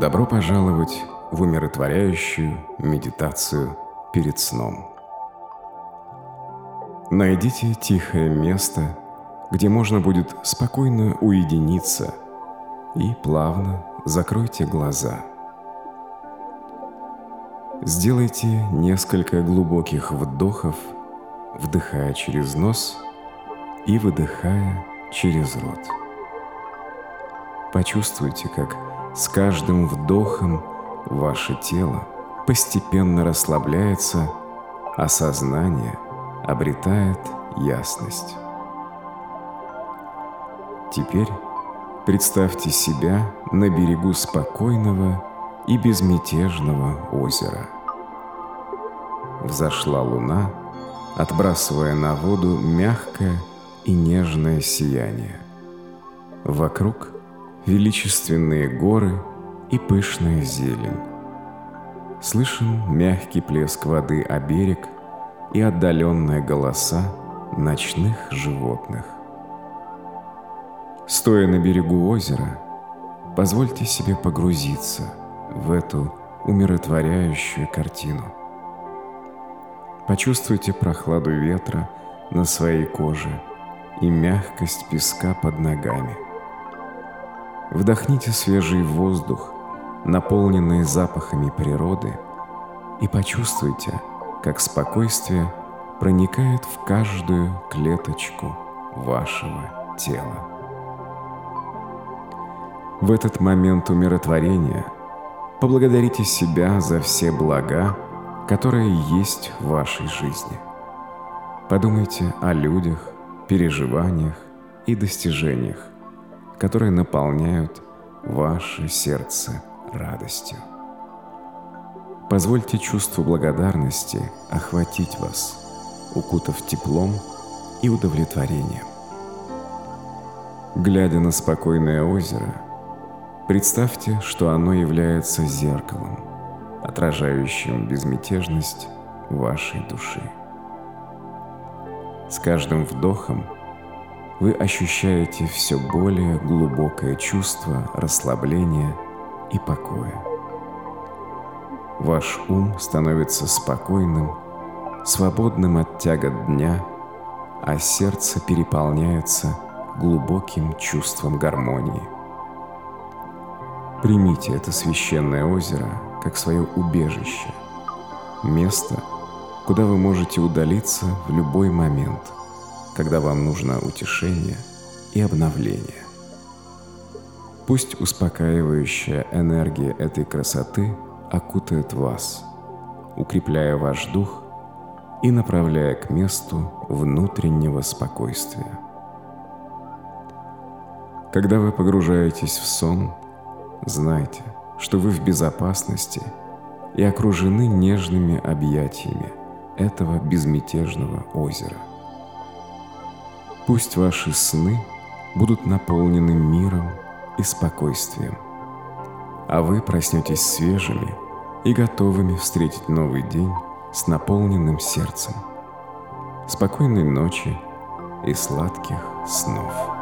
Добро пожаловать в умиротворяющую медитацию перед сном. Найдите тихое место, где можно будет спокойно уединиться и плавно закройте глаза. Сделайте несколько глубоких вдохов, вдыхая через нос и выдыхая через рот. Почувствуйте, как с каждым вдохом ваше тело постепенно расслабляется, а сознание обретает ясность. Теперь представьте себя на берегу спокойного и безмятежного озера. Взошла луна, отбрасывая на воду мягкое и нежное сияние. Вокруг величественные горы и пышная зелень. Слышен мягкий плеск воды о берег и отдаленные голоса ночных животных. Стоя на берегу озера, позвольте себе погрузиться в эту умиротворяющую картину. Почувствуйте прохладу ветра на своей коже и мягкость песка под ногами – Вдохните свежий воздух, наполненный запахами природы, и почувствуйте, как спокойствие проникает в каждую клеточку вашего тела. В этот момент умиротворения поблагодарите себя за все блага, которые есть в вашей жизни. Подумайте о людях, переживаниях и достижениях, которые наполняют ваше сердце радостью. Позвольте чувству благодарности охватить вас, укутав теплом и удовлетворением. Глядя на спокойное озеро, представьте, что оно является зеркалом, отражающим безмятежность вашей души. С каждым вдохом – вы ощущаете все более глубокое чувство расслабления и покоя. Ваш ум становится спокойным, свободным от тягот дня, а сердце переполняется глубоким чувством гармонии. Примите это священное озеро как свое убежище, место, куда вы можете удалиться в любой момент – когда вам нужно утешение и обновление. Пусть успокаивающая энергия этой красоты окутает вас, укрепляя ваш дух и направляя к месту внутреннего спокойствия. Когда вы погружаетесь в сон, знайте, что вы в безопасности и окружены нежными объятиями этого безмятежного озера – Пусть ваши сны будут наполнены миром и спокойствием, а вы проснетесь свежими и готовыми встретить новый день с наполненным сердцем. Спокойной ночи и сладких снов.